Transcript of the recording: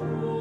True.